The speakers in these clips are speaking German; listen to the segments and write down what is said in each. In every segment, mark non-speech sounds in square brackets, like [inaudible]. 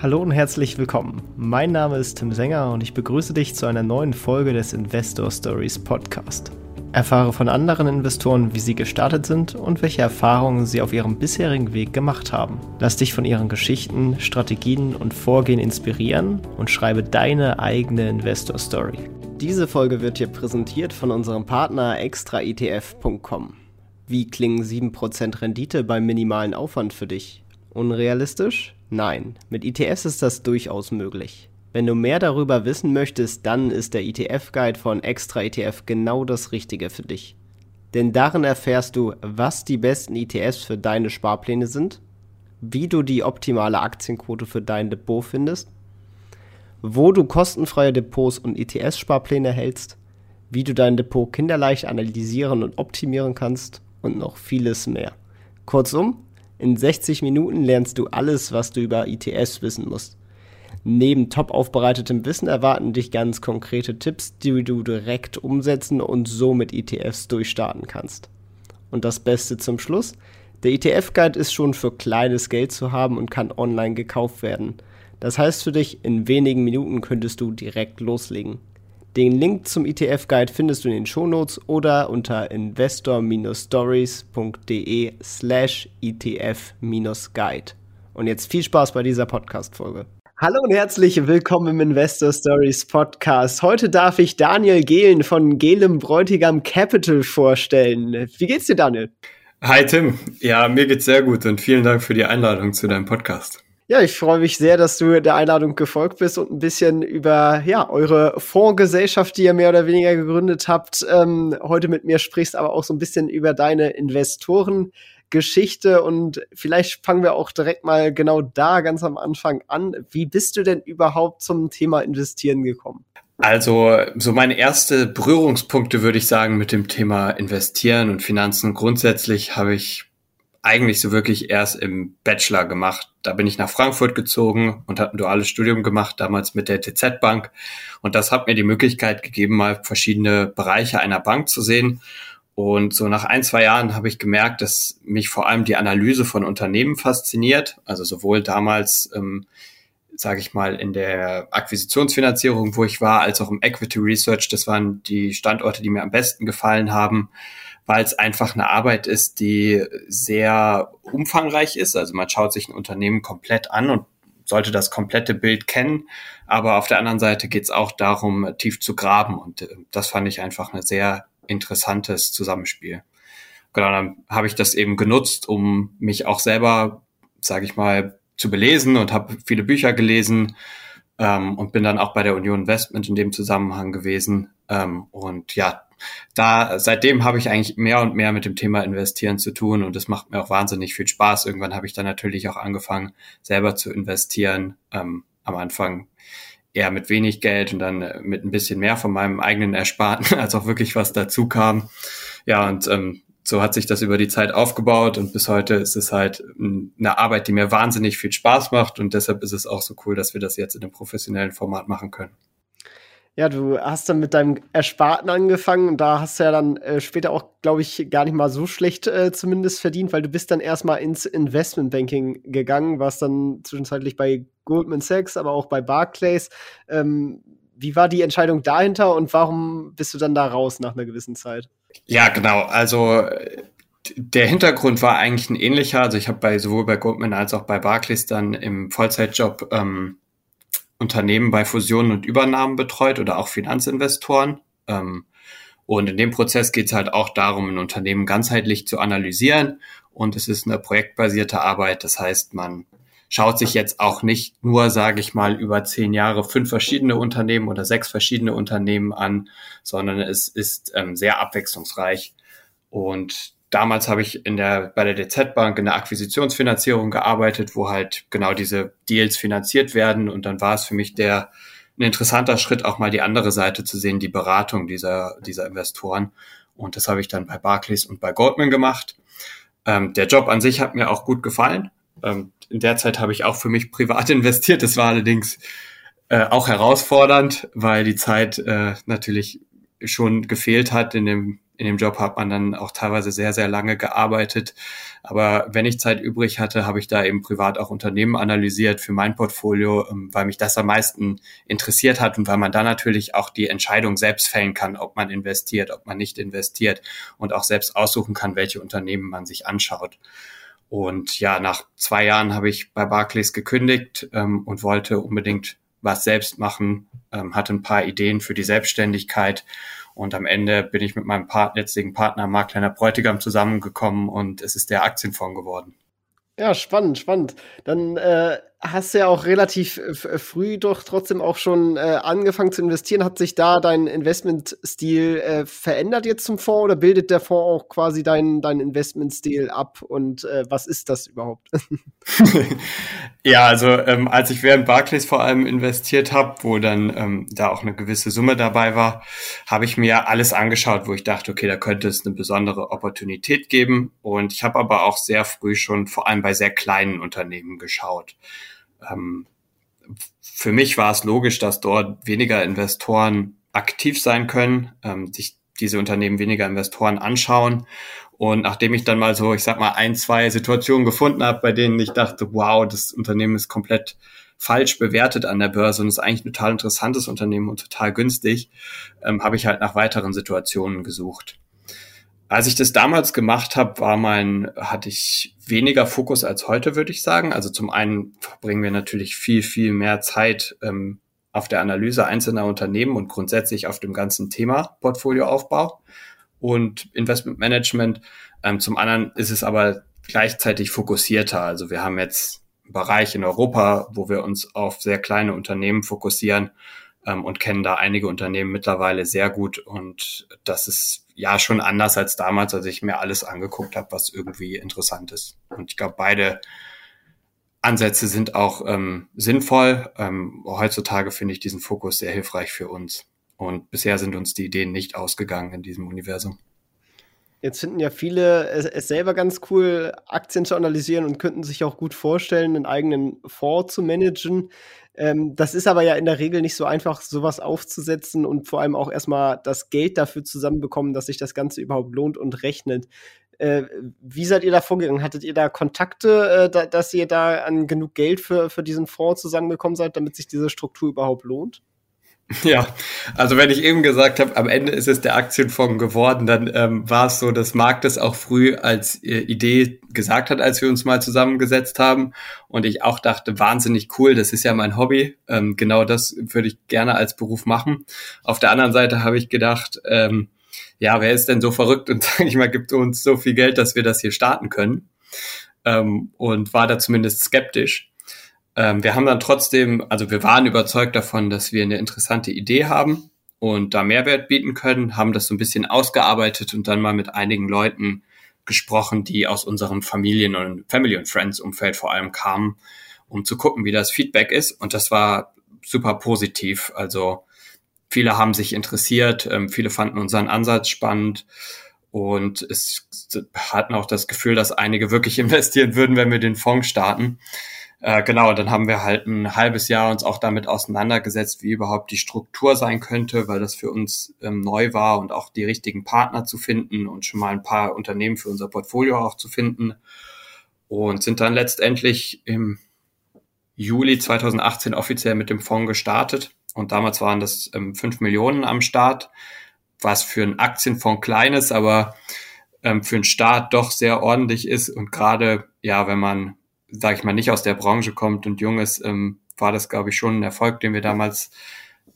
Hallo und herzlich willkommen. Mein Name ist Tim Sänger und ich begrüße dich zu einer neuen Folge des Investor Stories Podcast. Erfahre von anderen Investoren, wie sie gestartet sind und welche Erfahrungen sie auf ihrem bisherigen Weg gemacht haben. Lass dich von ihren Geschichten, Strategien und Vorgehen inspirieren und schreibe deine eigene Investor Story. Diese Folge wird dir präsentiert von unserem Partner extraetf.com. Wie klingen 7% Rendite beim minimalen Aufwand für dich? Unrealistisch? Nein, mit ETFs ist das durchaus möglich. Wenn du mehr darüber wissen möchtest, dann ist der ETF-Guide von Extra ETF genau das Richtige für dich. Denn darin erfährst du, was die besten ETFs für deine Sparpläne sind, wie du die optimale Aktienquote für dein Depot findest, wo du kostenfreie Depots und ETS-Sparpläne hältst, wie du dein Depot kinderleicht analysieren und optimieren kannst und noch vieles mehr. Kurzum, in 60 Minuten lernst du alles, was du über ITS wissen musst. Neben top aufbereitetem Wissen erwarten dich ganz konkrete Tipps, die du direkt umsetzen und so mit ETFs durchstarten kannst. Und das Beste zum Schluss, der ETF-Guide ist schon für kleines Geld zu haben und kann online gekauft werden. Das heißt für dich, in wenigen Minuten könntest du direkt loslegen. Den Link zum ETF-Guide findest du in den Shownotes oder unter investor-stories.de slash ETF-Guide. Und jetzt viel Spaß bei dieser Podcast-Folge. Hallo und herzlich willkommen im Investor Stories Podcast. Heute darf ich Daniel Gehlen von Gehlem Bräutigam Capital vorstellen. Wie geht's dir, Daniel? Hi Tim. Ja, mir geht's sehr gut und vielen Dank für die Einladung zu deinem Podcast. Ja, ich freue mich sehr, dass du der Einladung gefolgt bist und ein bisschen über ja, eure Fondsgesellschaft, die ihr mehr oder weniger gegründet habt, ähm, heute mit mir sprichst, aber auch so ein bisschen über deine Investorengeschichte. Und vielleicht fangen wir auch direkt mal genau da ganz am Anfang an. Wie bist du denn überhaupt zum Thema Investieren gekommen? Also, so meine erste Berührungspunkte würde ich sagen mit dem Thema Investieren und Finanzen. Grundsätzlich habe ich eigentlich so wirklich erst im Bachelor gemacht. Da bin ich nach Frankfurt gezogen und habe ein duales Studium gemacht, damals mit der TZ Bank. Und das hat mir die Möglichkeit gegeben, mal verschiedene Bereiche einer Bank zu sehen. Und so nach ein, zwei Jahren habe ich gemerkt, dass mich vor allem die Analyse von Unternehmen fasziniert. Also sowohl damals, ähm, sage ich mal, in der Akquisitionsfinanzierung, wo ich war, als auch im Equity Research. Das waren die Standorte, die mir am besten gefallen haben weil es einfach eine Arbeit ist, die sehr umfangreich ist. Also man schaut sich ein Unternehmen komplett an und sollte das komplette Bild kennen. Aber auf der anderen Seite geht es auch darum, tief zu graben. Und äh, das fand ich einfach ein sehr interessantes Zusammenspiel. Genau, dann habe ich das eben genutzt, um mich auch selber, sage ich mal, zu belesen und habe viele Bücher gelesen ähm, und bin dann auch bei der Union Investment in dem Zusammenhang gewesen. Ähm, und ja, da seitdem habe ich eigentlich mehr und mehr mit dem Thema Investieren zu tun und das macht mir auch wahnsinnig viel Spaß. Irgendwann habe ich dann natürlich auch angefangen, selber zu investieren. Ähm, am Anfang eher mit wenig Geld und dann äh, mit ein bisschen mehr von meinem eigenen Ersparten, [laughs] als auch wirklich was dazu kam. Ja, und ähm, so hat sich das über die Zeit aufgebaut und bis heute ist es halt eine Arbeit, die mir wahnsinnig viel Spaß macht und deshalb ist es auch so cool, dass wir das jetzt in einem professionellen Format machen können. Ja, du hast dann mit deinem Ersparten angefangen und da hast du ja dann äh, später auch, glaube ich, gar nicht mal so schlecht äh, zumindest verdient, weil du bist dann erstmal ins Investmentbanking gegangen, warst dann zwischenzeitlich bei Goldman Sachs, aber auch bei Barclays. Ähm, wie war die Entscheidung dahinter und warum bist du dann da raus nach einer gewissen Zeit? Ja, genau. Also der Hintergrund war eigentlich ein ähnlicher. Also ich habe bei sowohl bei Goldman als auch bei Barclays dann im Vollzeitjob ähm, Unternehmen bei Fusionen und Übernahmen betreut oder auch Finanzinvestoren. Ähm, und in dem Prozess geht es halt auch darum, ein Unternehmen ganzheitlich zu analysieren. Und es ist eine projektbasierte Arbeit. Das heißt, man schaut sich jetzt auch nicht nur, sage ich mal, über zehn Jahre fünf verschiedene Unternehmen oder sechs verschiedene Unternehmen an, sondern es ist ähm, sehr abwechslungsreich. Und damals habe ich in der, bei der DZ Bank in der Akquisitionsfinanzierung gearbeitet, wo halt genau diese Deals finanziert werden. Und dann war es für mich der, ein interessanter Schritt, auch mal die andere Seite zu sehen, die Beratung dieser, dieser Investoren. Und das habe ich dann bei Barclays und bei Goldman gemacht. Ähm, der Job an sich hat mir auch gut gefallen. Ähm, in der Zeit habe ich auch für mich [laughs] privat investiert. Das war allerdings äh, auch herausfordernd, weil die Zeit äh, natürlich schon gefehlt hat in dem in dem Job hat man dann auch teilweise sehr, sehr lange gearbeitet. Aber wenn ich Zeit übrig hatte, habe ich da eben privat auch Unternehmen analysiert für mein Portfolio, ähm, weil mich das am meisten interessiert hat und weil man da natürlich auch die Entscheidung selbst fällen kann, ob man investiert, ob man nicht investiert und auch selbst aussuchen kann, welche Unternehmen man sich anschaut. Und ja, nach zwei Jahren habe ich bei Barclays gekündigt ähm, und wollte unbedingt was selbst machen, ähm, hatte ein paar Ideen für die Selbstständigkeit und am Ende bin ich mit meinem Part jetzigen Partner Mark Kleiner Bräutigam zusammengekommen und es ist der Aktienfonds geworden. Ja, spannend, spannend. Dann äh, hast du ja auch relativ früh doch trotzdem auch schon äh, angefangen zu investieren. Hat sich da dein Investmentstil äh, verändert jetzt zum Fonds oder bildet der Fonds auch quasi deinen dein Investmentstil ab? Und äh, was ist das überhaupt? [laughs] ja, also ähm, als ich während Barclays vor allem investiert habe, wo dann ähm, da auch eine gewisse Summe dabei war, habe ich mir alles angeschaut, wo ich dachte, okay, da könnte es eine besondere Opportunität geben. Und ich habe aber auch sehr früh schon vor allem bei sehr kleinen Unternehmen geschaut ähm, für mich war es logisch, dass dort weniger Investoren aktiv sein können, ähm, sich diese Unternehmen weniger Investoren anschauen. Und nachdem ich dann mal so, ich sag mal, ein, zwei Situationen gefunden habe, bei denen ich dachte, wow, das Unternehmen ist komplett falsch bewertet an der Börse und ist eigentlich ein total interessantes Unternehmen und total günstig, ähm, habe ich halt nach weiteren Situationen gesucht. Als ich das damals gemacht habe, war mein, hatte ich weniger Fokus als heute, würde ich sagen. Also zum einen verbringen wir natürlich viel, viel mehr Zeit ähm, auf der Analyse einzelner Unternehmen und grundsätzlich auf dem ganzen Thema Portfolioaufbau und Investmentmanagement. Ähm, zum anderen ist es aber gleichzeitig fokussierter. Also wir haben jetzt einen Bereich in Europa, wo wir uns auf sehr kleine Unternehmen fokussieren ähm, und kennen da einige Unternehmen mittlerweile sehr gut. Und das ist ja schon anders als damals, als ich mir alles angeguckt habe, was irgendwie interessant ist. Und ich glaube, beide Ansätze sind auch ähm, sinnvoll. Ähm, heutzutage finde ich diesen Fokus sehr hilfreich für uns. Und bisher sind uns die Ideen nicht ausgegangen in diesem Universum. Jetzt finden ja viele es, es, selber ganz cool, Aktien zu analysieren und könnten sich auch gut vorstellen, einen eigenen Fonds zu managen. Ähm, das ist aber ja in der Regel nicht so einfach, sowas aufzusetzen und vor allem auch erstmal das Geld dafür zusammenbekommen, dass sich das Ganze überhaupt lohnt und rechnet. Äh, wie seid ihr da vorgegangen? Hattet ihr da Kontakte, äh, da, dass ihr da an genug Geld für, für diesen Fonds zusammengekommen seid, damit sich diese Struktur überhaupt lohnt? [laughs] Ja, also wenn ich eben gesagt habe, am Ende ist es der Aktienfonds geworden, dann ähm, war es so, dass Marc das auch früh als äh, Idee gesagt hat, als wir uns mal zusammengesetzt haben. Und ich auch dachte, wahnsinnig cool, das ist ja mein Hobby. Ähm, genau das würde ich gerne als Beruf machen. Auf der anderen Seite habe ich gedacht, ähm, ja, wer ist denn so verrückt und [laughs] sage ich mal, gibt uns so viel Geld, dass wir das hier starten können? Ähm, und war da zumindest skeptisch. Ähm, wir haben dann trotzdem, also wir waren überzeugt davon, dass wir eine interessante Idee haben und da Mehrwert bieten können, haben das so ein bisschen ausgearbeitet und dann mal mit einigen Leuten gesprochen, die aus unserem Familien- und Family- und Friends-Umfeld vor allem kamen, um zu gucken, wie das Feedback ist. Und das war super positiv. Also viele haben sich interessiert, ähm, viele fanden unseren Ansatz spannend und es hatten auch das Gefühl, dass einige wirklich [laughs] investieren würden, wenn wir den Fonds starten. Äh, genau, dann haben wir halt ein halbes Jahr uns auch damit auseinandergesetzt, wie überhaupt die Struktur sein könnte, weil das für uns ähm, neu war und auch die richtigen Partner zu finden und schon mal ein paar Unternehmen für unser Portfolio auch zu finden. Und sind dann letztendlich im Juli 2018 offiziell mit dem Fonds gestartet. Und damals waren das ähm, 5 Millionen am Start, was für einen Aktienfonds klein ist, aber ähm, für einen Start doch sehr ordentlich ist. Und gerade, ja, wenn man sage ich mal, nicht aus der Branche kommt und jung ist, ähm, war das, glaube ich, schon ein Erfolg, den wir damals,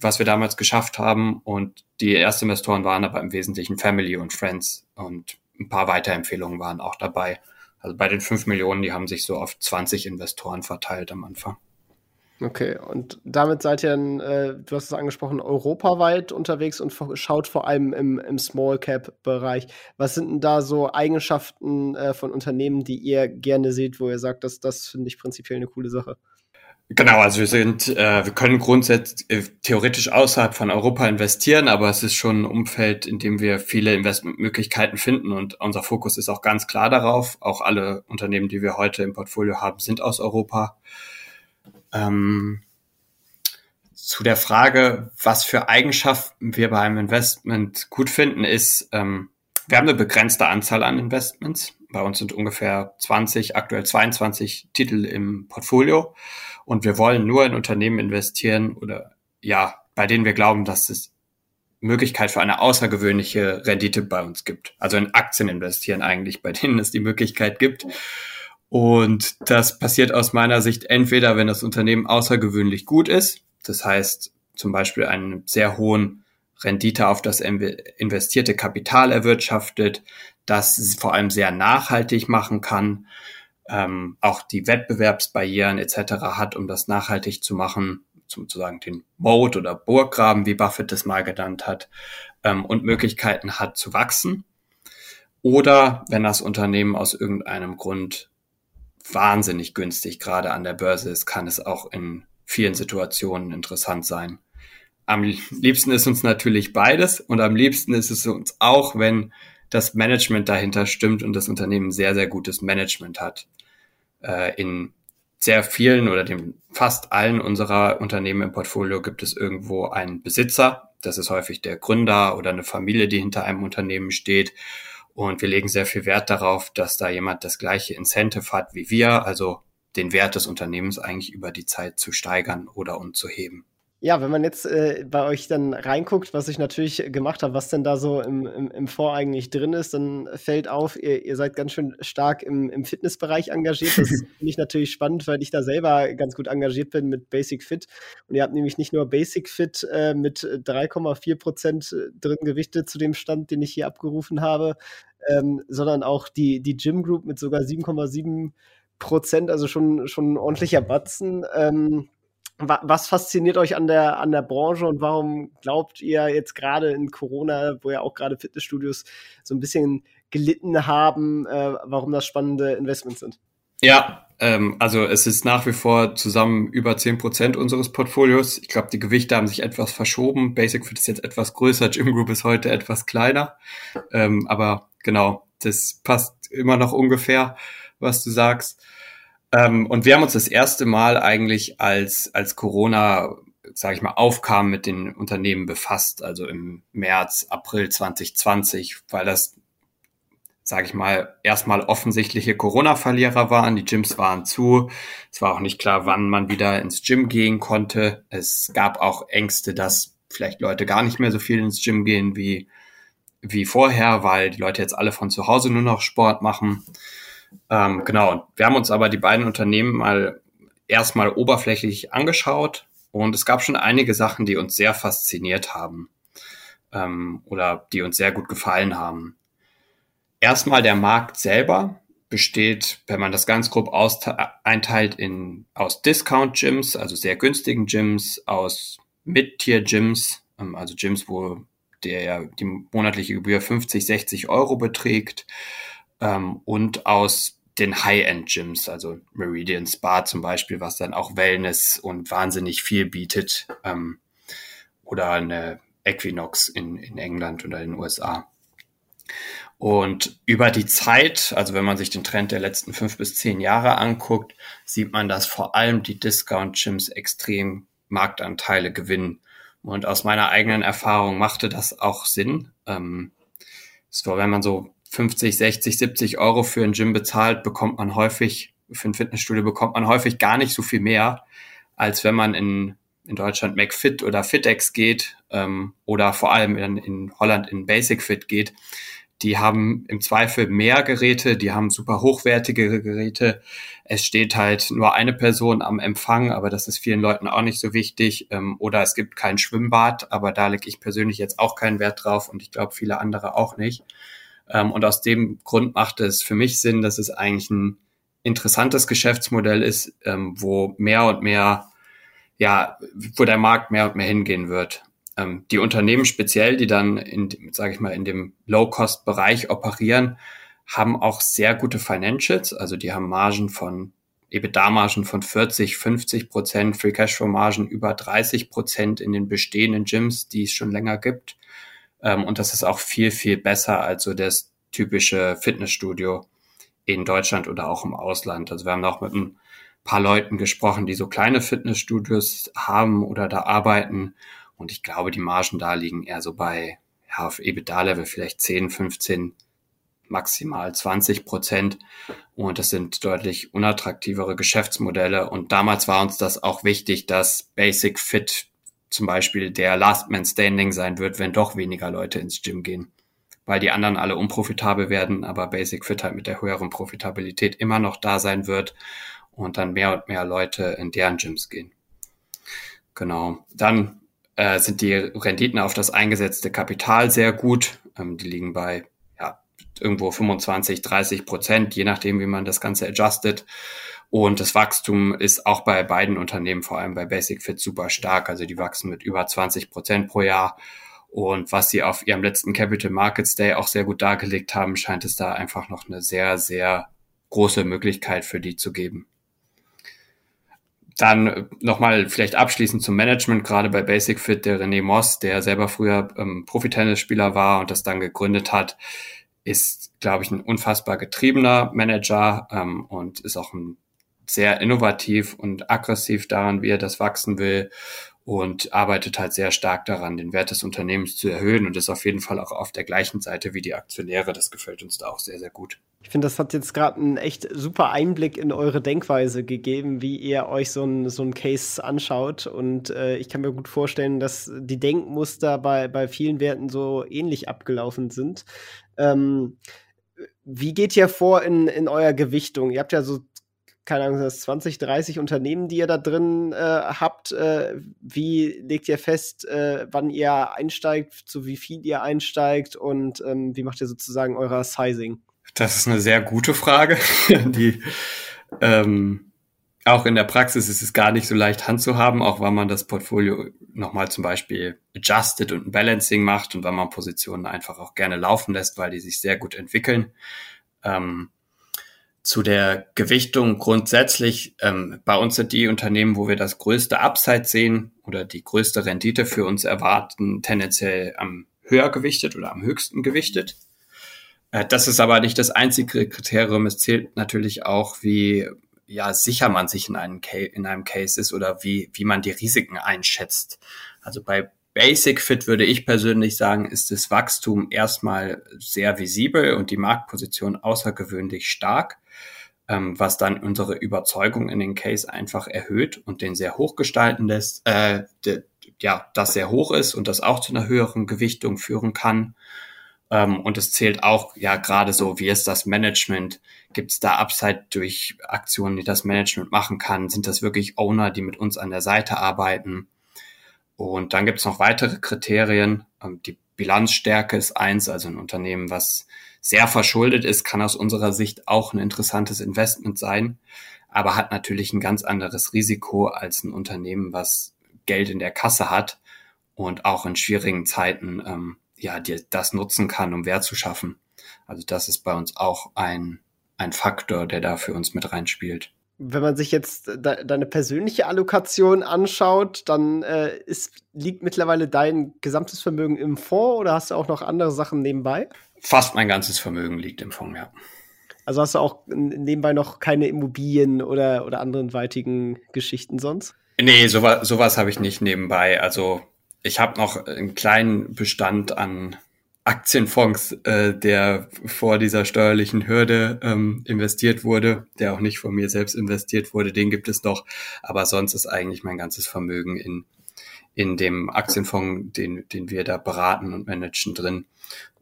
was wir damals geschafft haben. Und die ersten Investoren waren aber im Wesentlichen Family und Friends und ein paar Weiterempfehlungen waren auch dabei. Also bei den fünf Millionen, die haben sich so auf 20 Investoren verteilt am Anfang. Okay, und damit seid ihr, äh, du hast es angesprochen, europaweit unterwegs und schaut vor allem im, im Small Cap-Bereich. Was sind denn da so Eigenschaften äh, von Unternehmen, die ihr gerne seht, wo ihr sagt, dass das finde ich prinzipiell eine coole Sache? Genau, also wir sind, äh, wir können grundsätzlich äh, theoretisch außerhalb von Europa investieren, aber es ist schon ein Umfeld, in dem wir viele Investmentmöglichkeiten finden und unser Fokus ist auch ganz klar darauf. Auch alle Unternehmen, die wir heute im Portfolio haben, sind aus Europa. Ähm, zu der Frage, was für Eigenschaften wir beim Investment gut finden, ist, ähm, wir haben eine begrenzte Anzahl an Investments. Bei uns sind ungefähr 20, aktuell 22 Titel im Portfolio. Und wir wollen nur in Unternehmen investieren oder ja, bei denen wir glauben, dass es Möglichkeit für eine außergewöhnliche Rendite bei uns gibt. Also in Aktien investieren eigentlich, bei denen es die Möglichkeit gibt. Und das passiert aus meiner Sicht entweder, wenn das Unternehmen außergewöhnlich gut ist, das heißt zum Beispiel einen sehr hohen Rendite auf das investierte Kapital erwirtschaftet, das vor allem sehr nachhaltig machen kann, ähm, auch die Wettbewerbsbarrieren etc. hat, um das nachhaltig zu machen, sozusagen den Mode oder Burggraben, wie Buffett das mal genannt hat, ähm, und Möglichkeiten hat zu wachsen. Oder wenn das Unternehmen aus irgendeinem Grund wahnsinnig günstig gerade an der Börse ist, kann es auch in vielen Situationen interessant sein. Am liebsten ist uns natürlich beides und am liebsten ist es uns auch, wenn das Management dahinter stimmt und das Unternehmen sehr, sehr gutes Management hat. Äh, in sehr vielen oder dem fast allen unserer Unternehmen im Portfolio gibt es irgendwo einen Besitzer. Das ist häufig der Gründer oder eine Familie, die hinter einem Unternehmen steht. Und wir legen sehr viel Wert darauf, dass da jemand das gleiche Incentive hat wie wir, also den Wert des Unternehmens eigentlich über die Zeit zu steigern oder und zu heben. Ja, wenn man jetzt äh, bei euch dann reinguckt, was ich natürlich gemacht habe, was denn da so im, im, im Fonds eigentlich drin ist, dann fällt auf, ihr, ihr seid ganz schön stark im, im Fitnessbereich engagiert. Das [laughs] finde ich natürlich spannend, weil ich da selber ganz gut engagiert bin mit Basic Fit. Und ihr habt nämlich nicht nur Basic Fit äh, mit 3,4 Prozent äh, drin gewichtet zu dem Stand, den ich hier abgerufen habe, ähm, sondern auch die, die Gym Group mit sogar 7,7 Prozent, also schon, schon ein ordentlicher Batzen. Ähm, was fasziniert euch an der, an der Branche und warum glaubt ihr jetzt gerade in Corona, wo ja auch gerade Fitnessstudios so ein bisschen gelitten haben, äh, warum das spannende Investments sind? Ja, ähm, also es ist nach wie vor zusammen über zehn Prozent unseres Portfolios. Ich glaube, die Gewichte haben sich etwas verschoben. Basic Fit ist jetzt etwas größer, Gym Group ist heute etwas kleiner. Ähm, aber genau, das passt immer noch ungefähr, was du sagst. Ähm, und wir haben uns das erste Mal eigentlich als, als Corona, sage ich mal, aufkam mit den Unternehmen befasst, also im März, April 2020, weil das, sage ich mal, erstmal offensichtliche Corona-Verlierer waren. Die Gyms waren zu. Es war auch nicht klar, wann man wieder ins Gym gehen konnte. Es gab auch Ängste, dass vielleicht Leute gar nicht mehr so viel ins Gym gehen wie, wie vorher, weil die Leute jetzt alle von zu Hause nur noch Sport machen. Ähm, genau. Wir haben uns aber die beiden Unternehmen mal erstmal oberflächlich angeschaut und es gab schon einige Sachen, die uns sehr fasziniert haben ähm, oder die uns sehr gut gefallen haben. Erstmal der Markt selber besteht, wenn man das ganz grob einteilt, in, aus Discount-Gyms, also sehr günstigen Gyms, aus Mid-Tier-Gyms, ähm, also Gyms, wo der die monatliche Gebühr 50, 60 Euro beträgt, ähm, und aus den High-End-Gyms, also Meridian Spa zum Beispiel, was dann auch Wellness und wahnsinnig viel bietet, ähm, oder eine Equinox in, in England oder in den USA. Und über die Zeit, also wenn man sich den Trend der letzten fünf bis zehn Jahre anguckt, sieht man, dass vor allem die Discount-Gyms extrem Marktanteile gewinnen. Und aus meiner eigenen Erfahrung machte das auch Sinn. Ähm, so, wenn man so 50, 60, 70 Euro für ein Gym bezahlt, bekommt man häufig, für ein Fitnessstudio bekommt man häufig gar nicht so viel mehr, als wenn man in, in Deutschland McFit oder FitX geht ähm, oder vor allem in, in Holland in Basic Fit geht. Die haben im Zweifel mehr Geräte, die haben super hochwertige Geräte. Es steht halt nur eine Person am Empfang, aber das ist vielen Leuten auch nicht so wichtig. Ähm, oder es gibt kein Schwimmbad, aber da lege ich persönlich jetzt auch keinen Wert drauf und ich glaube viele andere auch nicht. Ähm, und aus dem Grund macht es für mich Sinn, dass es eigentlich ein interessantes Geschäftsmodell ist, ähm, wo mehr und mehr, ja, wo der Markt mehr und mehr hingehen wird. Ähm, die Unternehmen speziell, die dann in, sage ich mal, in dem Low-Cost-Bereich operieren, haben auch sehr gute Financials, also die haben Margen von EBITDA-Margen von 40, 50 Prozent, Free Cashflow-Margen über 30 Prozent in den bestehenden Gyms, die es schon länger gibt. Ähm, und das ist auch viel, viel besser als so das typische Fitnessstudio in Deutschland oder auch im Ausland. Also wir haben auch mit ein paar Leuten gesprochen, die so kleine Fitnessstudios haben oder da arbeiten. Und ich glaube, die Margen da liegen eher so bei ja, auf EBITDA-Level vielleicht 10, 15, maximal 20 Prozent. Und das sind deutlich unattraktivere Geschäftsmodelle. Und damals war uns das auch wichtig, dass Basic Fit zum Beispiel der Last Man Standing sein wird, wenn doch weniger Leute ins Gym gehen. Weil die anderen alle unprofitabel werden, aber Basic Fit halt mit der höheren Profitabilität immer noch da sein wird und dann mehr und mehr Leute in deren Gyms gehen. Genau. Dann äh, sind die Renditen auf das eingesetzte Kapital sehr gut. Ähm, die liegen bei ja, irgendwo 25, 30 Prozent, je nachdem, wie man das Ganze adjustet. Und das Wachstum ist auch bei beiden Unternehmen, vor allem bei Basic Fit, super stark. Also die wachsen mit über 20 Prozent pro Jahr. Und was sie auf ihrem letzten Capital Markets Day auch sehr gut dargelegt haben, scheint es da einfach noch eine sehr, sehr große Möglichkeit für die zu geben. Dann nochmal vielleicht abschließend zum Management, gerade bei Basic Fit, der René Moss, der selber früher ähm, Profitennisspieler war und das dann gegründet hat, ist, glaube ich, ein unfassbar getriebener Manager ähm, und ist auch ein sehr innovativ und aggressiv daran, wie er das wachsen will und arbeitet halt sehr stark daran, den Wert des Unternehmens zu erhöhen und ist auf jeden Fall auch auf der gleichen Seite wie die Aktionäre. Das gefällt uns da auch sehr, sehr gut. Ich finde, das hat jetzt gerade einen echt super Einblick in eure Denkweise gegeben, wie ihr euch so ein, so ein Case anschaut. Und äh, ich kann mir gut vorstellen, dass die Denkmuster bei, bei vielen Werten so ähnlich abgelaufen sind. Ähm, wie geht ihr vor in, in eurer Gewichtung? Ihr habt ja so keine Ahnung, das 20, 30 Unternehmen, die ihr da drin äh, habt. Äh, wie legt ihr fest, äh, wann ihr einsteigt, zu wie viel ihr einsteigt und ähm, wie macht ihr sozusagen euer Sizing? Das ist eine sehr gute Frage, [laughs] die ähm, auch in der Praxis ist es gar nicht so leicht handzuhaben, auch weil man das Portfolio nochmal zum Beispiel adjusted und ein Balancing macht und weil man Positionen einfach auch gerne laufen lässt, weil die sich sehr gut entwickeln. Ähm, zu der Gewichtung grundsätzlich, ähm, bei uns sind die Unternehmen, wo wir das größte Upside sehen oder die größte Rendite für uns erwarten, tendenziell am höher gewichtet oder am höchsten gewichtet. Äh, das ist aber nicht das einzige Kriterium. Es zählt natürlich auch, wie ja, sicher man sich in einem, in einem Case ist oder wie, wie man die Risiken einschätzt. Also bei Basic Fit würde ich persönlich sagen, ist das Wachstum erstmal sehr visibel und die Marktposition außergewöhnlich stark ähm, was dann unsere Überzeugung in den Case einfach erhöht und den sehr hoch gestalten lässt, äh, de, ja, das sehr hoch ist und das auch zu einer höheren Gewichtung führen kann. Ähm, und es zählt auch, ja, gerade so, wie ist das Management? Gibt es da Upside durch Aktionen, die das Management machen kann? Sind das wirklich Owner, die mit uns an der Seite arbeiten? Und dann gibt es noch weitere Kriterien. Ähm, die Bilanzstärke ist eins, also ein Unternehmen, was sehr verschuldet ist, kann aus unserer Sicht auch ein interessantes Investment sein, aber hat natürlich ein ganz anderes Risiko als ein Unternehmen, was Geld in der Kasse hat und auch in schwierigen Zeiten ähm, ja die, das nutzen kann, um Wert zu schaffen. Also das ist bei uns auch ein, ein Faktor, der da für uns mit reinspielt wenn man sich jetzt de deine persönliche Allokation anschaut, dann äh, ist, liegt mittlerweile dein gesamtes Vermögen im Fonds oder hast du auch noch andere Sachen nebenbei? Fast mein ganzes Vermögen liegt im Fonds, ja. Also hast du auch nebenbei noch keine Immobilien oder, oder anderen weitigen Geschichten sonst? Nee, sowas, sowas habe ich nicht nebenbei. Also ich habe noch einen kleinen Bestand an Aktienfonds, äh, der vor dieser steuerlichen Hürde ähm, investiert wurde, der auch nicht von mir selbst investiert wurde, den gibt es noch. Aber sonst ist eigentlich mein ganzes Vermögen in, in dem Aktienfonds, den, den wir da beraten und managen drin.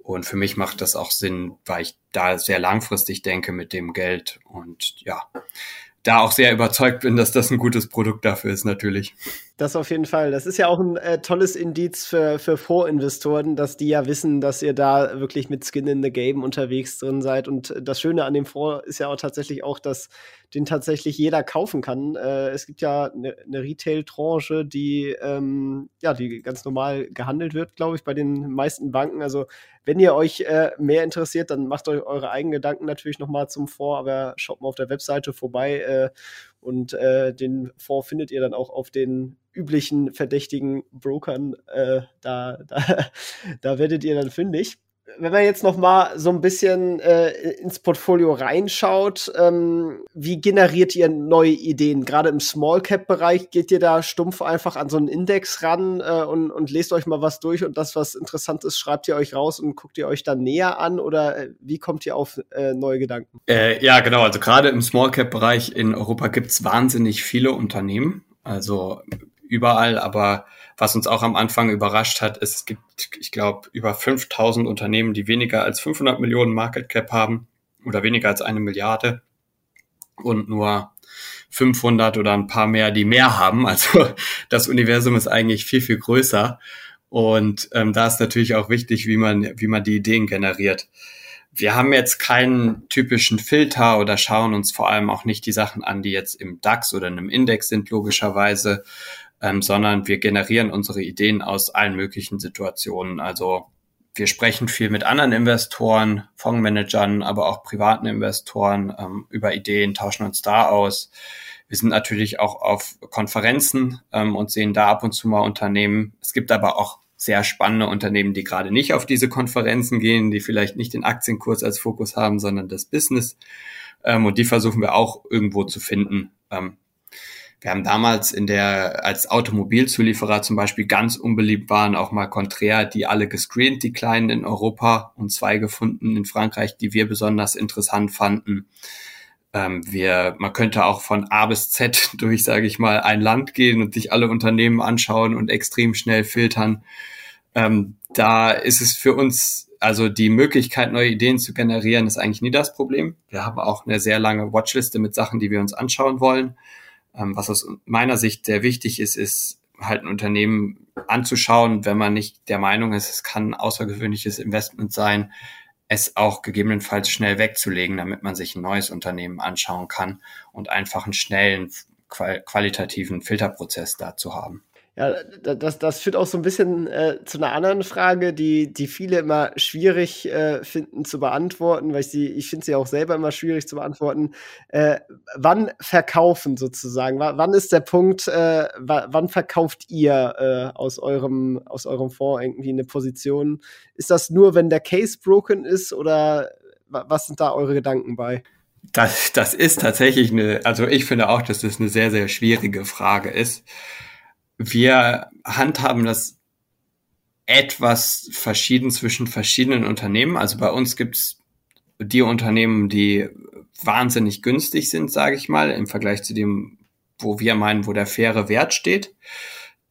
Und für mich macht das auch Sinn, weil ich da sehr langfristig denke mit dem Geld und ja, da auch sehr überzeugt bin, dass das ein gutes Produkt dafür ist, natürlich. Das auf jeden Fall. Das ist ja auch ein äh, tolles Indiz für, für Vorinvestoren, dass die ja wissen, dass ihr da wirklich mit Skin in the Game unterwegs drin seid. Und das Schöne an dem Fonds ist ja auch tatsächlich auch, dass den tatsächlich jeder kaufen kann. Äh, es gibt ja eine ne, Retail-Tranche, die, ähm, ja, die ganz normal gehandelt wird, glaube ich, bei den meisten Banken. Also wenn ihr euch äh, mehr interessiert, dann macht euch eure eigenen Gedanken natürlich nochmal zum Fonds, aber schaut mal auf der Webseite vorbei äh, und äh, den Fonds findet ihr dann auch auf den üblichen verdächtigen Brokern. Äh, da, [laughs] da, da werdet ihr dann fündig. Wenn man jetzt noch mal so ein bisschen äh, ins Portfolio reinschaut, ähm, wie generiert ihr neue Ideen? Gerade im Small Cap Bereich geht ihr da stumpf einfach an so einen Index ran äh, und, und lest euch mal was durch und das, was interessant ist, schreibt ihr euch raus und guckt ihr euch dann näher an oder äh, wie kommt ihr auf äh, neue Gedanken? Äh, ja, genau. Also gerade im Small Cap Bereich in Europa gibt's wahnsinnig viele Unternehmen. Also überall, aber was uns auch am Anfang überrascht hat, ist, es gibt, ich glaube, über 5000 Unternehmen, die weniger als 500 Millionen Market Cap haben oder weniger als eine Milliarde und nur 500 oder ein paar mehr, die mehr haben. Also [laughs] das Universum ist eigentlich viel, viel größer. Und ähm, da ist natürlich auch wichtig, wie man, wie man die Ideen generiert. Wir haben jetzt keinen typischen Filter oder schauen uns vor allem auch nicht die Sachen an, die jetzt im DAX oder in einem Index sind, logischerweise, ähm, sondern wir generieren unsere Ideen aus allen möglichen Situationen. Also wir sprechen viel mit anderen Investoren, Fondsmanagern, aber auch privaten Investoren ähm, über Ideen, tauschen uns da aus. Wir sind natürlich auch auf Konferenzen ähm, und sehen da ab und zu mal Unternehmen. Es gibt aber auch sehr spannende Unternehmen, die gerade nicht auf diese Konferenzen gehen, die vielleicht nicht den Aktienkurs als Fokus haben, sondern das Business. Ähm, und die versuchen wir auch irgendwo zu finden. Ähm, wir haben damals in der, als Automobilzulieferer zum Beispiel ganz unbeliebt waren, auch mal Contraire, die alle gescreent, die Kleinen in Europa und zwei gefunden in Frankreich, die wir besonders interessant fanden. Ähm, wir, man könnte auch von A bis Z [laughs] durch, sage ich mal, ein Land gehen und sich alle Unternehmen anschauen und extrem schnell filtern. Ähm, da ist es für uns, also die Möglichkeit, neue Ideen zu generieren, ist eigentlich nie das Problem. Wir haben auch eine sehr lange Watchliste mit Sachen, die wir uns anschauen wollen. Ähm, was aus meiner Sicht sehr wichtig ist, ist halt ein Unternehmen anzuschauen, wenn man nicht der Meinung ist, es kann ein außergewöhnliches Investment sein, es auch gegebenenfalls schnell wegzulegen, damit man sich ein neues Unternehmen anschauen kann und einfach einen schnellen qualitativen Filterprozess dazu haben. Ja, das, das führt auch so ein bisschen äh, zu einer anderen Frage, die, die viele immer schwierig äh, finden zu beantworten, weil ich sie, ich finde sie auch selber immer schwierig zu beantworten. Äh, wann verkaufen sozusagen? W wann ist der Punkt, äh, wann verkauft ihr äh, aus, eurem, aus eurem Fonds irgendwie eine Position? Ist das nur, wenn der Case broken ist oder was sind da eure Gedanken bei? Das, das ist tatsächlich eine, also ich finde auch, dass das eine sehr, sehr schwierige Frage ist wir handhaben das etwas verschieden zwischen verschiedenen Unternehmen. Also bei uns gibt's die Unternehmen, die wahnsinnig günstig sind, sage ich mal, im Vergleich zu dem, wo wir meinen, wo der faire Wert steht.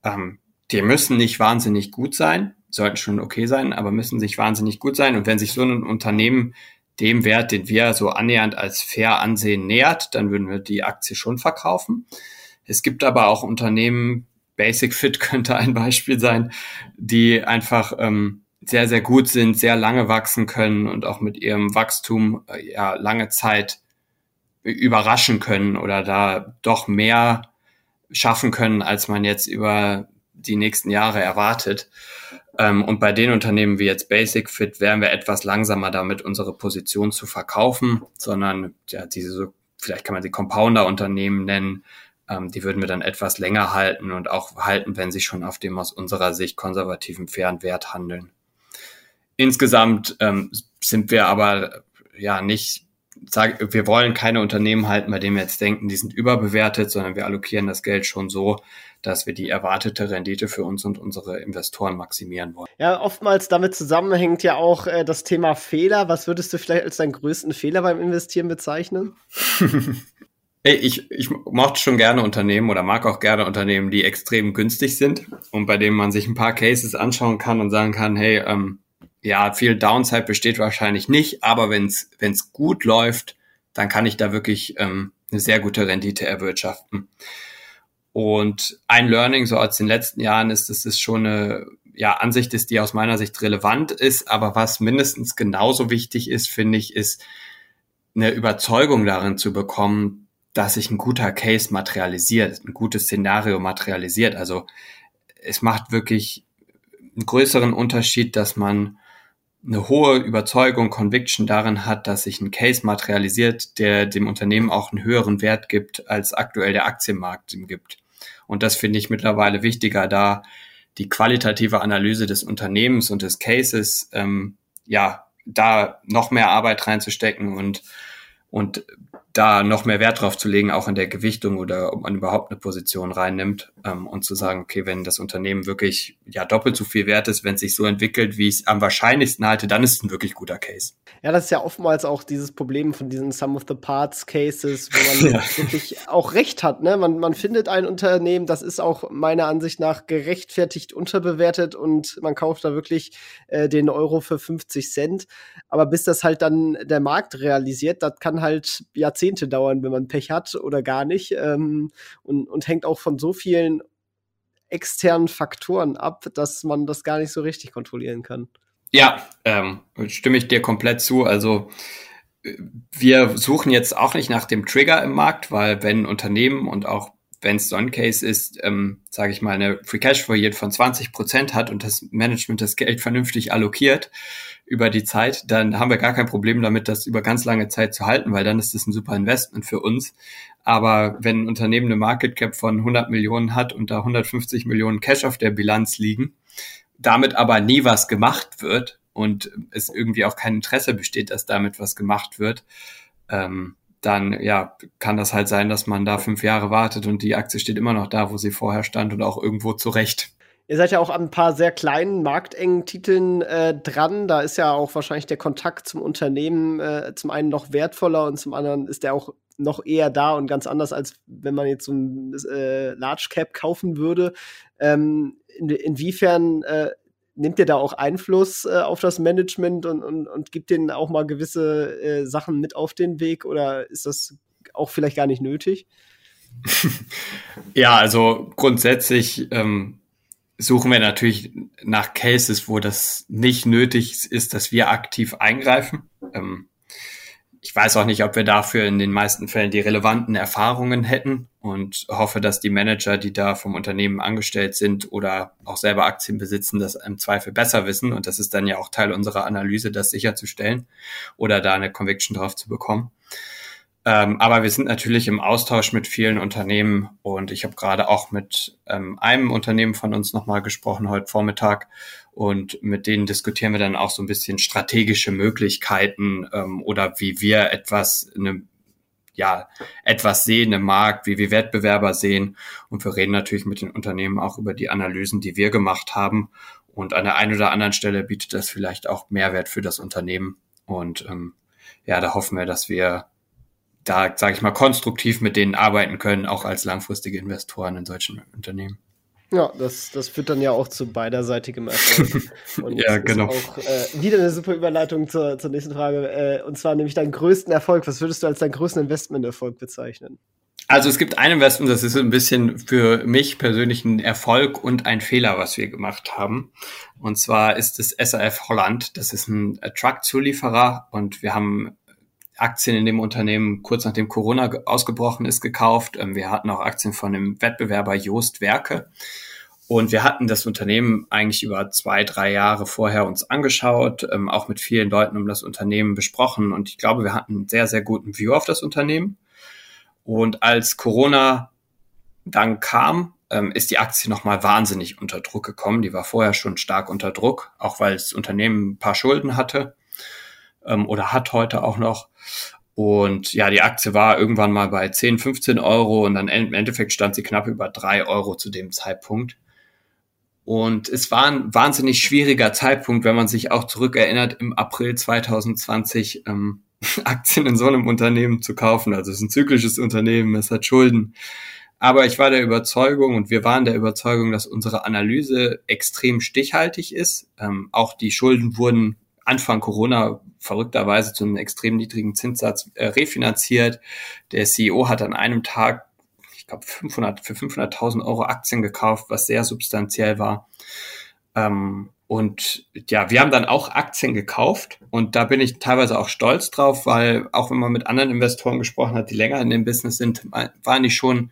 Ähm, die müssen nicht wahnsinnig gut sein, sollten schon okay sein, aber müssen sich wahnsinnig gut sein. Und wenn sich so ein Unternehmen dem Wert, den wir so annähernd als fair ansehen, nähert, dann würden wir die Aktie schon verkaufen. Es gibt aber auch Unternehmen, Basic Fit [laughs] könnte ein Beispiel sein, die einfach ähm, sehr, sehr gut sind, sehr lange wachsen können und auch mit ihrem Wachstum äh, ja lange Zeit überraschen können oder da doch mehr schaffen können, als man jetzt über die nächsten Jahre erwartet. Ähm, und bei den Unternehmen wie jetzt Basic Fit wären wir etwas langsamer damit, unsere Position zu verkaufen, sondern ja, diese, vielleicht kann man sie Compounder-Unternehmen nennen, ähm, die würden wir dann etwas länger halten und auch halten, wenn sie schon auf dem aus unserer Sicht konservativen fairen Wert handeln. Insgesamt ähm, sind wir aber ja nicht, sag, wir wollen keine Unternehmen halten, bei denen wir jetzt denken, die sind überbewertet, sondern wir allokieren das Geld schon so, dass wir die erwartete Rendite für uns und unsere Investoren maximieren wollen. Ja, oftmals damit zusammenhängt ja auch äh, das Thema Fehler. Was würdest du vielleicht als deinen größten Fehler beim Investieren bezeichnen? [laughs] Ich, ich mochte schon gerne Unternehmen oder mag auch gerne Unternehmen, die extrem günstig sind und bei denen man sich ein paar Cases anschauen kann und sagen kann, hey, ähm, ja, viel Downside besteht wahrscheinlich nicht, aber wenn es gut läuft, dann kann ich da wirklich ähm, eine sehr gute Rendite erwirtschaften. Und ein Learning so aus den letzten Jahren ist, dass es schon eine ja, Ansicht ist, die aus meiner Sicht relevant ist, aber was mindestens genauso wichtig ist, finde ich, ist eine Überzeugung darin zu bekommen, dass sich ein guter Case materialisiert, ein gutes Szenario materialisiert. Also es macht wirklich einen größeren Unterschied, dass man eine hohe Überzeugung, Conviction darin hat, dass sich ein Case materialisiert, der dem Unternehmen auch einen höheren Wert gibt, als aktuell der Aktienmarkt ihm gibt. Und das finde ich mittlerweile wichtiger, da die qualitative Analyse des Unternehmens und des Cases ähm, ja, da noch mehr Arbeit reinzustecken und, und da noch mehr Wert drauf zu legen, auch in der Gewichtung oder ob man überhaupt eine Position reinnimmt ähm, und zu sagen, okay, wenn das Unternehmen wirklich ja doppelt so viel wert ist, wenn es sich so entwickelt, wie ich es am wahrscheinlichsten halte, dann ist es ein wirklich guter Case. Ja, das ist ja oftmals auch dieses Problem von diesen Sum of the Parts Cases, wo man [laughs] ja. wirklich auch recht hat. Ne? Man, man findet ein Unternehmen, das ist auch meiner Ansicht nach gerechtfertigt unterbewertet und man kauft da wirklich äh, den Euro für 50 Cent. Aber bis das halt dann der Markt realisiert, das kann halt Jahrzehnte Jahrzehnte dauern, wenn man Pech hat oder gar nicht. Ähm, und, und hängt auch von so vielen externen Faktoren ab, dass man das gar nicht so richtig kontrollieren kann. Ja, ähm, stimme ich dir komplett zu. Also wir suchen jetzt auch nicht nach dem Trigger im Markt, weil wenn Unternehmen und auch wenn es so Case ist, ähm, sage ich mal, eine Free Cash Flow Yield von 20 Prozent hat und das Management das Geld vernünftig allokiert über die Zeit, dann haben wir gar kein Problem damit, das über ganz lange Zeit zu halten, weil dann ist das ein super Investment für uns. Aber wenn ein Unternehmen eine Market Cap von 100 Millionen hat und da 150 Millionen Cash auf der Bilanz liegen, damit aber nie was gemacht wird und es irgendwie auch kein Interesse besteht, dass damit was gemacht wird, ähm, dann ja, kann das halt sein, dass man da fünf Jahre wartet und die Aktie steht immer noch da, wo sie vorher stand und auch irgendwo zurecht. Ihr seid ja auch an ein paar sehr kleinen, marktengen Titeln äh, dran. Da ist ja auch wahrscheinlich der Kontakt zum Unternehmen äh, zum einen noch wertvoller und zum anderen ist der auch noch eher da und ganz anders, als wenn man jetzt so ein äh, Large Cap kaufen würde. Ähm, in, inwiefern äh, nimmt ihr da auch Einfluss äh, auf das Management und, und, und gibt denen auch mal gewisse äh, Sachen mit auf den Weg oder ist das auch vielleicht gar nicht nötig? [laughs] ja, also grundsätzlich ähm, suchen wir natürlich nach Cases, wo das nicht nötig ist, dass wir aktiv eingreifen. Ähm, ich weiß auch nicht, ob wir dafür in den meisten Fällen die relevanten Erfahrungen hätten und hoffe, dass die Manager, die da vom Unternehmen angestellt sind oder auch selber Aktien besitzen, das im Zweifel besser wissen. Und das ist dann ja auch Teil unserer Analyse, das sicherzustellen oder da eine Conviction drauf zu bekommen. Ähm, aber wir sind natürlich im Austausch mit vielen Unternehmen und ich habe gerade auch mit ähm, einem Unternehmen von uns nochmal gesprochen heute Vormittag und mit denen diskutieren wir dann auch so ein bisschen strategische Möglichkeiten ähm, oder wie wir etwas eine ja, etwas sehen im Markt, wie wir Wettbewerber sehen. Und wir reden natürlich mit den Unternehmen auch über die Analysen, die wir gemacht haben. Und an der einen oder anderen Stelle bietet das vielleicht auch Mehrwert für das Unternehmen. Und ähm, ja, da hoffen wir, dass wir da, sage ich mal, konstruktiv mit denen arbeiten können, auch als langfristige Investoren in solchen Unternehmen. Ja, das, das führt dann ja auch zu beiderseitigem Erfolg. [laughs] Und ja, genau. auch äh, wieder eine super Überleitung zur, zur nächsten Frage. Äh, und zwar nämlich deinen größten Erfolg. Was würdest du als deinen größten Investmenterfolg bezeichnen? Also es gibt ein Investment, das ist ein bisschen für mich persönlich ein Erfolg und ein Fehler, was wir gemacht haben. Und zwar ist es SAF Holland. Das ist ein Truck-Zulieferer und wir haben Aktien in dem Unternehmen kurz nachdem Corona ausgebrochen ist gekauft. Ähm, wir hatten auch Aktien von dem Wettbewerber Joost Werke. Und wir hatten das Unternehmen eigentlich über zwei, drei Jahre vorher uns angeschaut, ähm, auch mit vielen Leuten um das Unternehmen besprochen. Und ich glaube, wir hatten einen sehr, sehr guten View auf das Unternehmen. Und als Corona dann kam, ähm, ist die Aktie nochmal wahnsinnig unter Druck gekommen. Die war vorher schon stark unter Druck, auch weil das Unternehmen ein paar Schulden hatte ähm, oder hat heute auch noch. Und ja, die Aktie war irgendwann mal bei 10, 15 Euro und dann im Endeffekt stand sie knapp über drei Euro zu dem Zeitpunkt. Und es war ein wahnsinnig schwieriger Zeitpunkt, wenn man sich auch zurückerinnert, im April 2020 ähm, [laughs] Aktien in so einem Unternehmen zu kaufen. Also es ist ein zyklisches Unternehmen, es hat Schulden. Aber ich war der Überzeugung und wir waren der Überzeugung, dass unsere Analyse extrem stichhaltig ist. Ähm, auch die Schulden wurden Anfang Corona verrückterweise zu einem extrem niedrigen Zinssatz äh, refinanziert. Der CEO hat an einem Tag, ich glaube, 500, für 500.000 Euro Aktien gekauft, was sehr substanziell war. Ähm, und ja, wir haben dann auch Aktien gekauft und da bin ich teilweise auch stolz drauf, weil auch wenn man mit anderen Investoren gesprochen hat, die länger in dem Business sind, waren die schon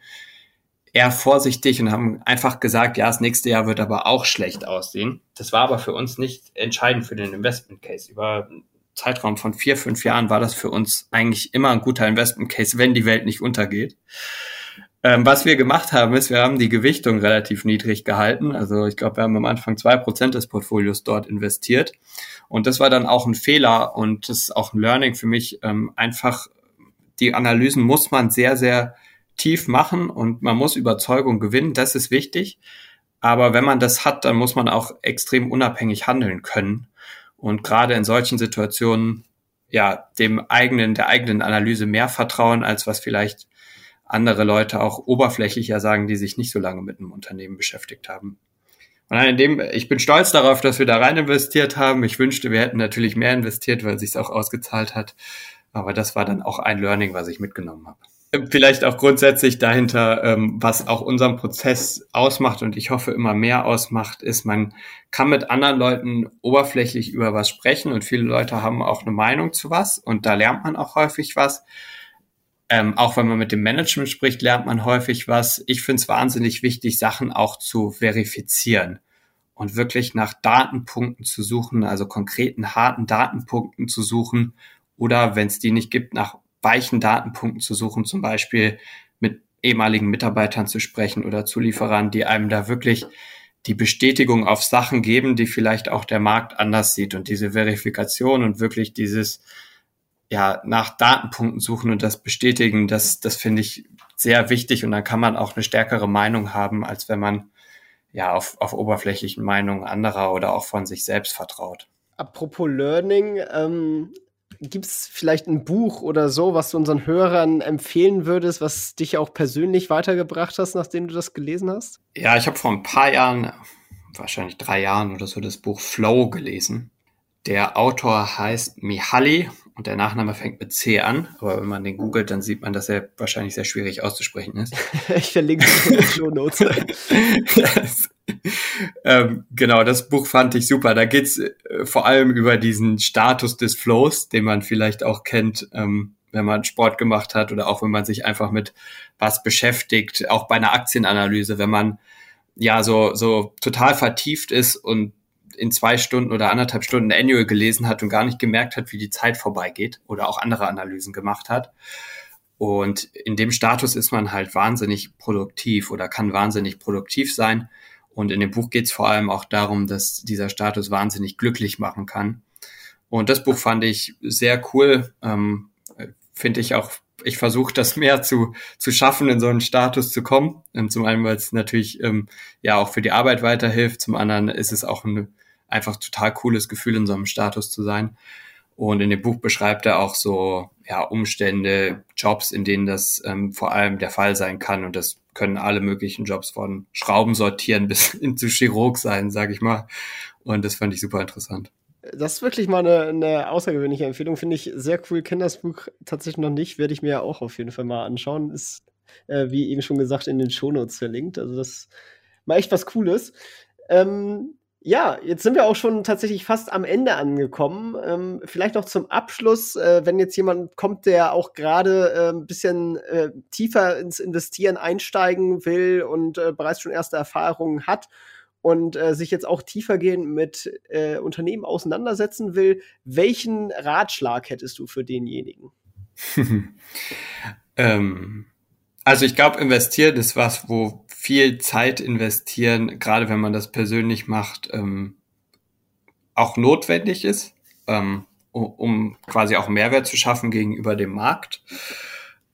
eher vorsichtig und haben einfach gesagt, ja, das nächste Jahr wird aber auch schlecht aussehen. Das war aber für uns nicht entscheidend für den Investment Case. Über einen Zeitraum von vier, fünf Jahren war das für uns eigentlich immer ein guter Investment Case, wenn die Welt nicht untergeht. Ähm, was wir gemacht haben, ist, wir haben die Gewichtung relativ niedrig gehalten. Also ich glaube, wir haben am Anfang zwei Prozent des Portfolios dort investiert. Und das war dann auch ein Fehler und das ist auch ein Learning für mich. Ähm, einfach die Analysen muss man sehr, sehr tief machen und man muss Überzeugung gewinnen. Das ist wichtig. Aber wenn man das hat, dann muss man auch extrem unabhängig handeln können. Und gerade in solchen Situationen, ja, dem eigenen, der eigenen Analyse mehr vertrauen, als was vielleicht andere Leute auch oberflächlicher sagen, die sich nicht so lange mit einem Unternehmen beschäftigt haben. Und in dem, ich bin stolz darauf, dass wir da rein investiert haben. Ich wünschte, wir hätten natürlich mehr investiert, weil es sich auch ausgezahlt hat. Aber das war dann auch ein Learning, was ich mitgenommen habe. Vielleicht auch grundsätzlich dahinter, ähm, was auch unseren Prozess ausmacht und ich hoffe immer mehr ausmacht, ist, man kann mit anderen Leuten oberflächlich über was sprechen und viele Leute haben auch eine Meinung zu was und da lernt man auch häufig was. Ähm, auch wenn man mit dem Management spricht, lernt man häufig was. Ich finde es wahnsinnig wichtig, Sachen auch zu verifizieren und wirklich nach Datenpunkten zu suchen, also konkreten, harten Datenpunkten zu suchen oder wenn es die nicht gibt, nach weichen Datenpunkten zu suchen, zum Beispiel mit ehemaligen Mitarbeitern zu sprechen oder Zulieferern, die einem da wirklich die Bestätigung auf Sachen geben, die vielleicht auch der Markt anders sieht und diese Verifikation und wirklich dieses ja, nach Datenpunkten suchen und das bestätigen, das, das finde ich sehr wichtig und dann kann man auch eine stärkere Meinung haben, als wenn man ja auf, auf oberflächlichen Meinungen anderer oder auch von sich selbst vertraut. Apropos Learning, ähm, gibt es vielleicht ein Buch oder so, was du unseren Hörern empfehlen würdest, was dich auch persönlich weitergebracht hast, nachdem du das gelesen hast? Ja, ich habe vor ein paar Jahren, wahrscheinlich drei Jahren oder so, das Buch Flow gelesen. Der Autor heißt Mihaly und der Nachname fängt mit C an, aber wenn man den googelt, dann sieht man, dass er wahrscheinlich sehr schwierig auszusprechen ist. [laughs] ich verlinke es in den Show Notes. [laughs] [laughs] ähm, genau, das Buch fand ich super. Da geht's äh, vor allem über diesen Status des Flows, den man vielleicht auch kennt, ähm, wenn man Sport gemacht hat oder auch wenn man sich einfach mit was beschäftigt, auch bei einer Aktienanalyse, wenn man ja so, so total vertieft ist und in zwei Stunden oder anderthalb Stunden Annual gelesen hat und gar nicht gemerkt hat, wie die Zeit vorbeigeht oder auch andere Analysen gemacht hat. Und in dem Status ist man halt wahnsinnig produktiv oder kann wahnsinnig produktiv sein. Und in dem Buch geht es vor allem auch darum, dass dieser Status wahnsinnig glücklich machen kann. Und das Buch fand ich sehr cool. Ähm, Finde ich auch, ich versuche das mehr zu, zu schaffen, in so einen Status zu kommen. Ähm, zum einen, weil es natürlich ähm, ja auch für die Arbeit weiterhilft. Zum anderen ist es auch eine einfach total cooles Gefühl, in so einem Status zu sein. Und in dem Buch beschreibt er auch so ja, Umstände, Jobs, in denen das ähm, vor allem der Fall sein kann. Und das können alle möglichen Jobs von Schrauben sortieren bis [laughs] hin zu Chirurg sein, sage ich mal. Und das fand ich super interessant. Das ist wirklich mal eine, eine außergewöhnliche Empfehlung. Finde ich sehr cool. Kenne das Buch tatsächlich noch nicht. Werde ich mir ja auch auf jeden Fall mal anschauen. Ist, äh, wie eben schon gesagt, in den Shownotes verlinkt. Also das ist mal echt was Cooles. Ähm, ja, jetzt sind wir auch schon tatsächlich fast am Ende angekommen. Ähm, vielleicht noch zum Abschluss, äh, wenn jetzt jemand kommt, der auch gerade äh, ein bisschen äh, tiefer ins Investieren einsteigen will und äh, bereits schon erste Erfahrungen hat und äh, sich jetzt auch tiefergehend mit äh, Unternehmen auseinandersetzen will, welchen Ratschlag hättest du für denjenigen? [laughs] ähm, also ich glaube, investieren ist was, wo viel Zeit investieren, gerade wenn man das persönlich macht, ähm, auch notwendig ist, ähm, um quasi auch Mehrwert zu schaffen gegenüber dem Markt.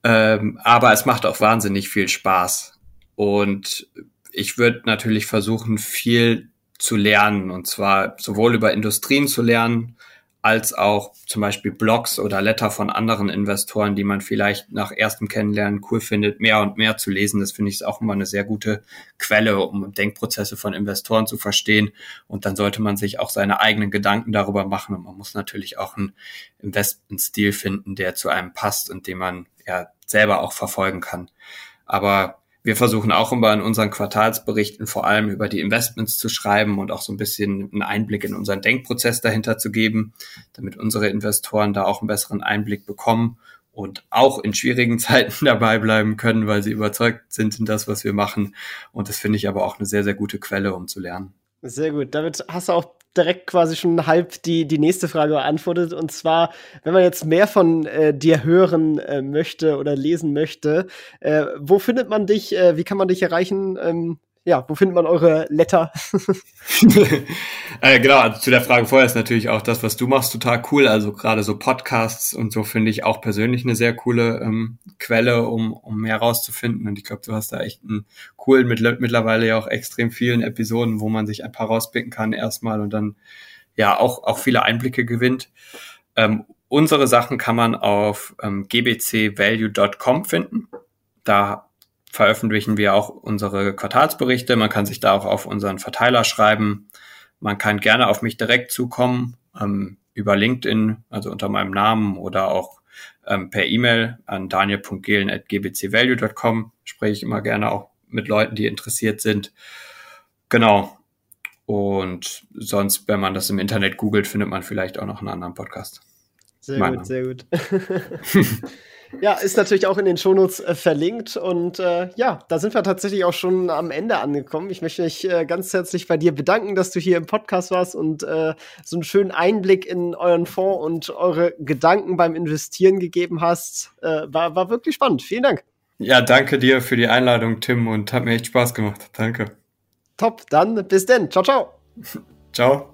Ähm, aber es macht auch wahnsinnig viel Spaß. Und ich würde natürlich versuchen, viel zu lernen, und zwar sowohl über Industrien zu lernen, als auch zum Beispiel Blogs oder Letter von anderen Investoren, die man vielleicht nach erstem Kennenlernen cool findet, mehr und mehr zu lesen. Das finde ich auch immer eine sehr gute Quelle, um Denkprozesse von Investoren zu verstehen. Und dann sollte man sich auch seine eigenen Gedanken darüber machen. Und man muss natürlich auch einen Investmentstil finden, der zu einem passt und den man ja selber auch verfolgen kann. Aber wir versuchen auch immer in unseren Quartalsberichten vor allem über die Investments zu schreiben und auch so ein bisschen einen Einblick in unseren Denkprozess dahinter zu geben, damit unsere Investoren da auch einen besseren Einblick bekommen und auch in schwierigen [laughs] Zeiten dabei bleiben können, weil sie überzeugt sind in das, was wir machen. Und das finde ich aber auch eine sehr, sehr gute Quelle, um zu lernen. Sehr gut. Damit hast du auch direkt quasi schon halb die, die nächste Frage beantwortet. Und zwar, wenn man jetzt mehr von äh, dir hören äh, möchte oder lesen möchte, äh, wo findet man dich? Äh, wie kann man dich erreichen? Ähm, ja, wo findet man eure Letter? [laughs] äh, genau, also zu der Frage vorher ist natürlich auch das, was du machst, total cool. Also gerade so Podcasts und so finde ich auch persönlich eine sehr coole ähm, Quelle, um, um mehr rauszufinden. Und ich glaube, du hast da echt einen coolen, mit, mittlerweile ja auch extrem vielen Episoden, wo man sich ein paar rauspicken kann erstmal und dann ja auch, auch viele Einblicke gewinnt. Ähm, unsere Sachen kann man auf ähm, gbcvalue.com finden. Da veröffentlichen wir auch unsere Quartalsberichte. Man kann sich da auch auf unseren Verteiler schreiben. Man kann gerne auf mich direkt zukommen, ähm, über LinkedIn, also unter meinem Namen oder auch ähm, per E-Mail an daniel.gehlen.gbcvalue.com. Spreche ich immer gerne auch mit Leuten, die interessiert sind. Genau. Und sonst, wenn man das im Internet googelt, findet man vielleicht auch noch einen anderen Podcast. Sehr Meine. gut, sehr gut. [laughs] [laughs] Ja, ist natürlich auch in den Shownotes äh, verlinkt. Und äh, ja, da sind wir tatsächlich auch schon am Ende angekommen. Ich möchte mich äh, ganz herzlich bei dir bedanken, dass du hier im Podcast warst und äh, so einen schönen Einblick in euren Fonds und eure Gedanken beim Investieren gegeben hast. Äh, war, war wirklich spannend. Vielen Dank. Ja, danke dir für die Einladung, Tim, und hat mir echt Spaß gemacht. Danke. Top, dann bis denn. Ciao, ciao. ciao